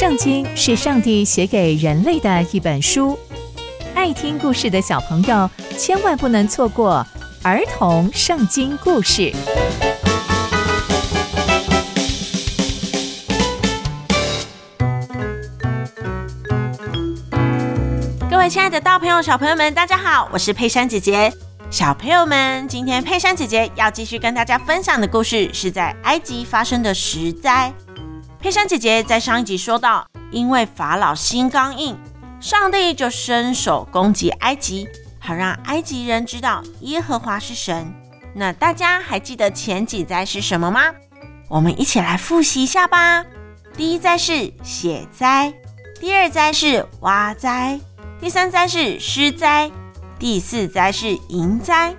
圣经是上帝写给人类的一本书，爱听故事的小朋友千万不能错过儿童圣经故事。各位亲爱的大朋友、小朋友们，大家好，我是佩珊姐姐。小朋友们，今天佩珊姐姐要继续跟大家分享的故事，是在埃及发生的十灾。佩珊姐姐在上一集说到，因为法老心刚硬，上帝就伸手攻击埃及，好让埃及人知道耶和华是神。那大家还记得前几灾是什么吗？我们一起来复习一下吧。第一灾是血灾，第二灾是蛙灾，第三灾是狮灾，第四灾是蝇灾。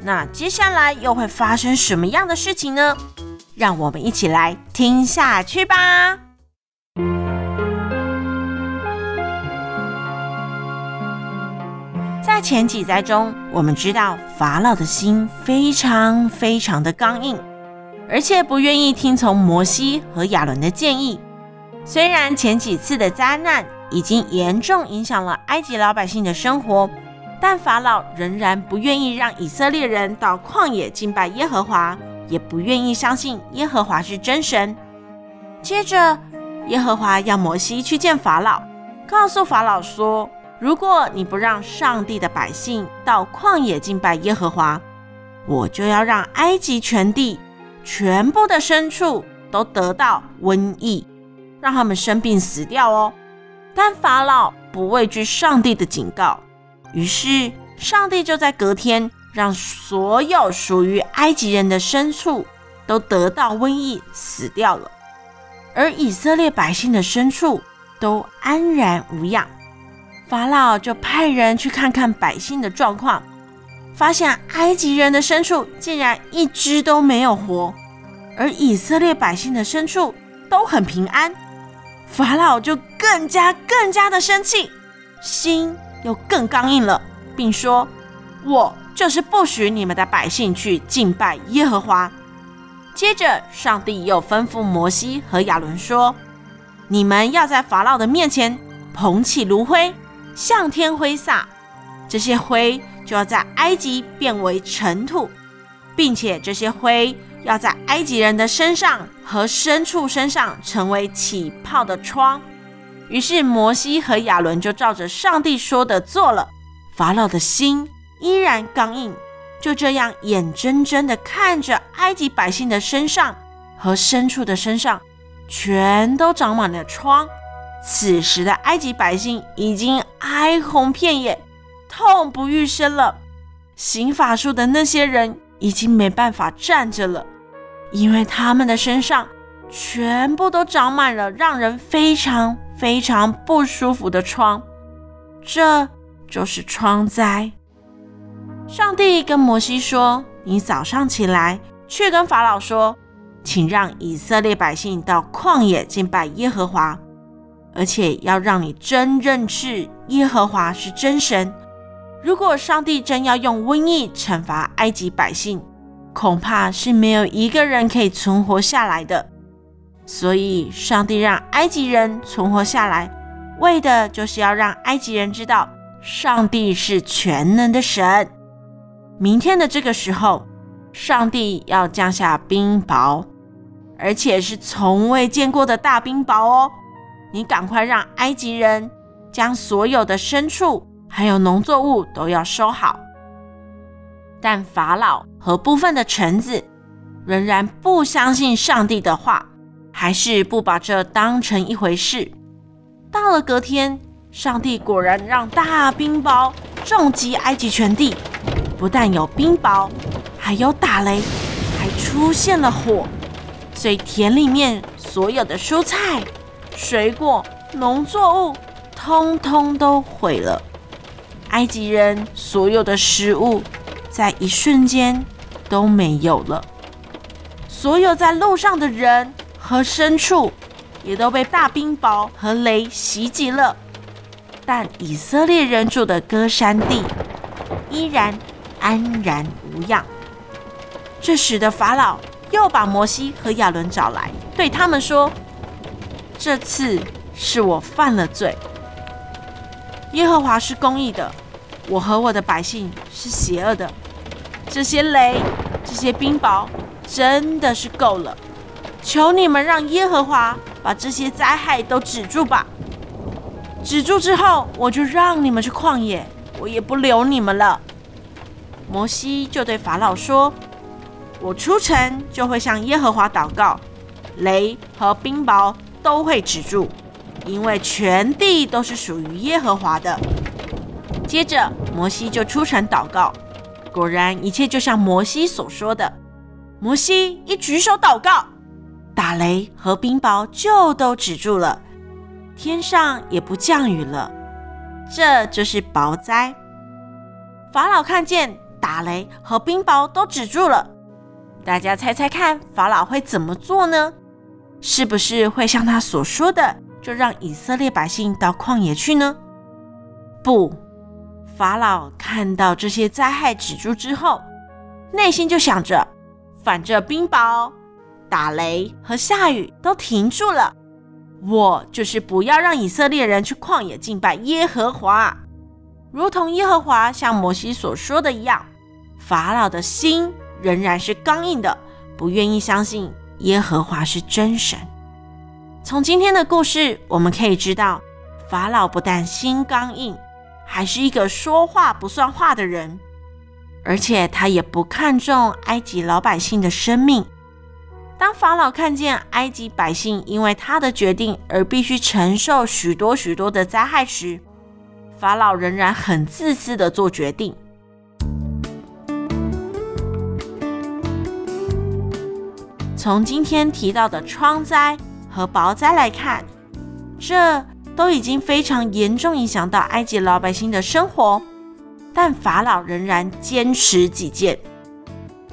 那接下来又会发生什么样的事情呢？让我们一起来听下去吧。在前几灾中，我们知道法老的心非常非常的刚硬，而且不愿意听从摩西和亚伦的建议。虽然前几次的灾难已经严重影响了埃及老百姓的生活，但法老仍然不愿意让以色列人到旷野敬拜耶和华。也不愿意相信耶和华是真神。接着，耶和华要摩西去见法老，告诉法老说：“如果你不让上帝的百姓到旷野敬拜耶和华，我就要让埃及全地全部的牲畜都得到瘟疫，让他们生病死掉哦。”但法老不畏惧上帝的警告，于是上帝就在隔天。让所有属于埃及人的牲畜都得到瘟疫死掉了，而以色列百姓的牲畜都安然无恙。法老就派人去看看百姓的状况，发现埃及人的牲畜竟然一只都没有活，而以色列百姓的牲畜都很平安。法老就更加更加的生气，心又更刚硬了，并说：“我。”就是不许你们的百姓去敬拜耶和华。接着，上帝又吩咐摩西和亚伦说：“你们要在法老的面前捧起炉灰，向天挥洒，这些灰就要在埃及变为尘土，并且这些灰要在埃及人的身上和牲畜身上成为起泡的疮。”于是，摩西和亚伦就照着上帝说的做了。法老的心。依然刚硬，就这样眼睁睁地看着埃及百姓的身上和牲畜的身上全都长满了疮。此时的埃及百姓已经哀鸿遍野，痛不欲生了。行法术的那些人已经没办法站着了，因为他们的身上全部都长满了让人非常非常不舒服的疮。这就是疮灾。上帝跟摩西说：“你早上起来，去跟法老说，请让以色列百姓到旷野敬拜耶和华，而且要让你真认识耶和华是真神。如果上帝真要用瘟疫惩罚埃及百姓，恐怕是没有一个人可以存活下来的。所以，上帝让埃及人存活下来，为的就是要让埃及人知道，上帝是全能的神。”明天的这个时候，上帝要降下冰雹，而且是从未见过的大冰雹哦！你赶快让埃及人将所有的牲畜还有农作物都要收好。但法老和部分的臣子仍然不相信上帝的话，还是不把这当成一回事。到了隔天，上帝果然让大冰雹重击埃及全地。不但有冰雹，还有打雷，还出现了火，所以田里面所有的蔬菜、水果、农作物，通通都毁了。埃及人所有的食物，在一瞬间都没有了。所有在路上的人和牲畜，也都被大冰雹和雷袭击了。但以色列人住的歌山地，依然。安然无恙。这时的法老又把摩西和亚伦找来，对他们说：“这次是我犯了罪。耶和华是公义的，我和我的百姓是邪恶的。这些雷，这些冰雹，真的是够了！求你们让耶和华把这些灾害都止住吧。止住之后，我就让你们去旷野，我也不留你们了。摩西就对法老说：“我出城就会向耶和华祷告，雷和冰雹都会止住。”因为全地都是属于耶和华的。接着，摩西就出城祷告，果然一切就像摩西所说的。摩西一举手祷告，打雷和冰雹就都止住了，天上也不降雨了。这就是雹灾。法老看见打雷和冰雹都止住了，大家猜猜看，法老会怎么做呢？是不是会像他所说的？就让以色列百姓到旷野去呢？不，法老看到这些灾害止住之后，内心就想着：反正冰雹、打雷和下雨都停住了，我就是不要让以色列人去旷野敬拜耶和华。如同耶和华像摩西所说的一样，法老的心仍然是刚硬的，不愿意相信耶和华是真神。从今天的故事，我们可以知道，法老不但心刚硬，还是一个说话不算话的人，而且他也不看重埃及老百姓的生命。当法老看见埃及百姓因为他的决定而必须承受许多许多的灾害时，法老仍然很自私的做决定。从今天提到的疮灾。和雹灾来看，这都已经非常严重影响到埃及老百姓的生活，但法老仍然坚持己见。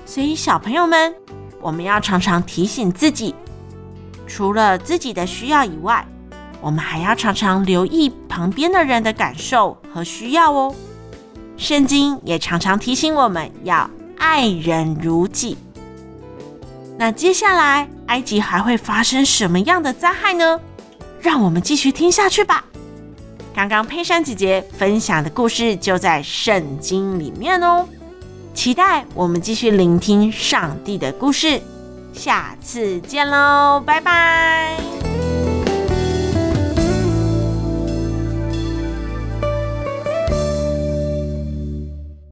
所以，小朋友们，我们要常常提醒自己，除了自己的需要以外，我们还要常常留意旁边的人的感受和需要哦。圣经也常常提醒我们要爱人如己。那接下来，埃及还会发生什么样的灾害呢？让我们继续听下去吧。刚刚佩珊姐姐分享的故事就在圣经里面哦，期待我们继续聆听上帝的故事。下次见喽，拜拜。